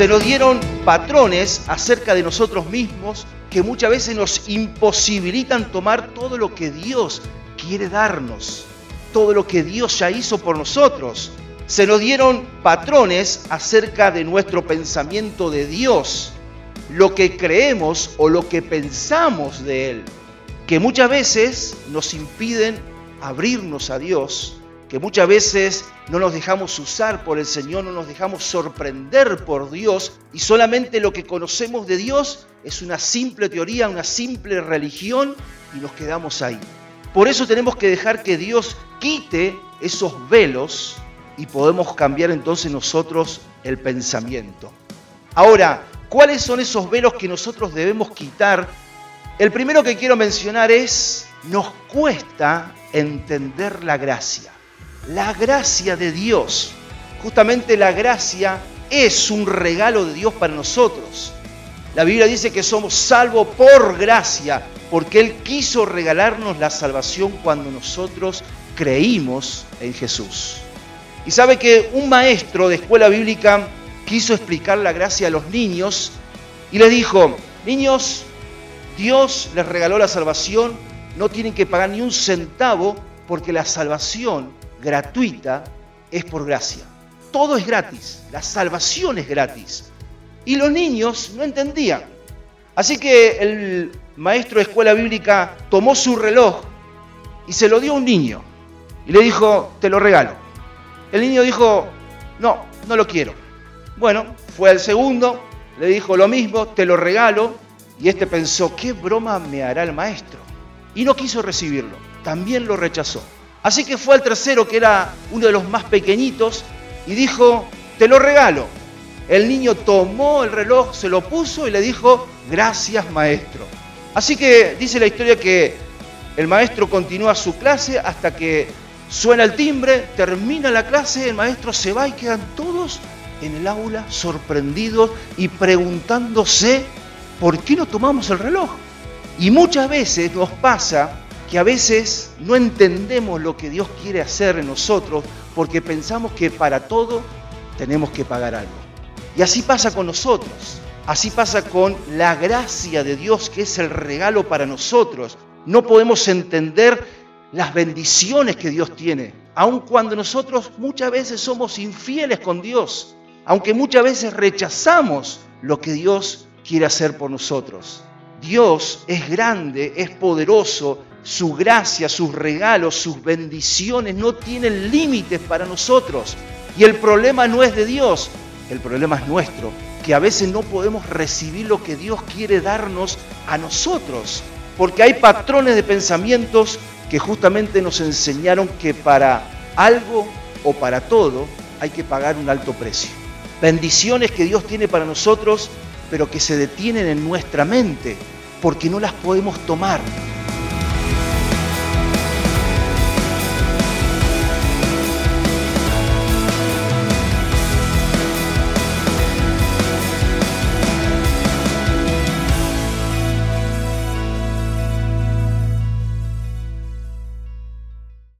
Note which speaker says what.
Speaker 1: Se nos dieron patrones acerca de nosotros mismos que muchas veces nos imposibilitan tomar todo lo que Dios quiere darnos, todo lo que Dios ya hizo por nosotros. Se nos dieron patrones acerca de nuestro pensamiento de Dios, lo que creemos o lo que pensamos de Él, que muchas veces nos impiden abrirnos a Dios que muchas veces no nos dejamos usar por el Señor, no nos dejamos sorprender por Dios y solamente lo que conocemos de Dios es una simple teoría, una simple religión y nos quedamos ahí. Por eso tenemos que dejar que Dios quite esos velos y podemos cambiar entonces nosotros el pensamiento. Ahora, ¿cuáles son esos velos que nosotros debemos quitar? El primero que quiero mencionar es, nos cuesta entender la gracia la gracia de Dios. Justamente la gracia es un regalo de Dios para nosotros. La Biblia dice que somos salvos por gracia, porque Él quiso regalarnos la salvación cuando nosotros creímos en Jesús. Y sabe que un maestro de escuela bíblica quiso explicar la gracia a los niños y les dijo, niños, Dios les regaló la salvación, no tienen que pagar ni un centavo porque la salvación gratuita es por gracia. Todo es gratis, la salvación es gratis. Y los niños no entendían. Así que el maestro de escuela bíblica tomó su reloj y se lo dio a un niño. Y le dijo, te lo regalo. El niño dijo, no, no lo quiero. Bueno, fue al segundo, le dijo lo mismo, te lo regalo. Y este pensó, ¿qué broma me hará el maestro? Y no quiso recibirlo. También lo rechazó. Así que fue al tercero, que era uno de los más pequeñitos, y dijo, te lo regalo. El niño tomó el reloj, se lo puso y le dijo, gracias maestro. Así que dice la historia que el maestro continúa su clase hasta que suena el timbre, termina la clase, el maestro se va y quedan todos en el aula sorprendidos y preguntándose por qué no tomamos el reloj. Y muchas veces nos pasa que a veces no entendemos lo que Dios quiere hacer en nosotros porque pensamos que para todo tenemos que pagar algo. Y así pasa con nosotros, así pasa con la gracia de Dios que es el regalo para nosotros. No podemos entender las bendiciones que Dios tiene, aun cuando nosotros muchas veces somos infieles con Dios, aunque muchas veces rechazamos lo que Dios quiere hacer por nosotros. Dios es grande, es poderoso su gracia, sus regalos, sus bendiciones no tienen límites para nosotros. Y el problema no es de Dios, el problema es nuestro, que a veces no podemos recibir lo que Dios quiere darnos a nosotros, porque hay patrones de pensamientos que justamente nos enseñaron que para algo o para todo hay que pagar un alto precio. Bendiciones que Dios tiene para nosotros, pero que se detienen en nuestra mente, porque no las podemos tomar